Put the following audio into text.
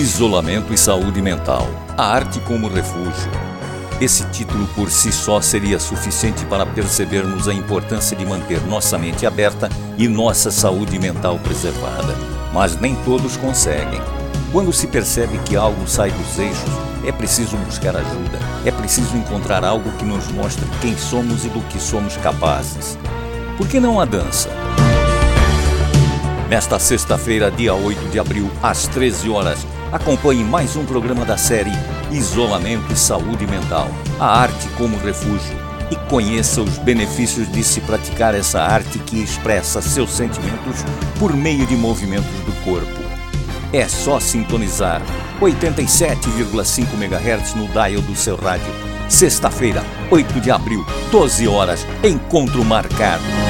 Isolamento e saúde mental. A arte como refúgio. Esse título por si só seria suficiente para percebermos a importância de manter nossa mente aberta e nossa saúde mental preservada. Mas nem todos conseguem. Quando se percebe que algo sai dos eixos, é preciso buscar ajuda. É preciso encontrar algo que nos mostre quem somos e do que somos capazes. Por que não a dança? Nesta sexta-feira, dia 8 de abril, às 13 horas, acompanhe mais um programa da série Isolamento e Saúde Mental A Arte como Refúgio e conheça os benefícios de se praticar essa arte que expressa seus sentimentos por meio de movimentos do corpo. É só sintonizar 87,5 MHz no dial do seu rádio. Sexta-feira, 8 de abril, 12 horas, encontro marcado.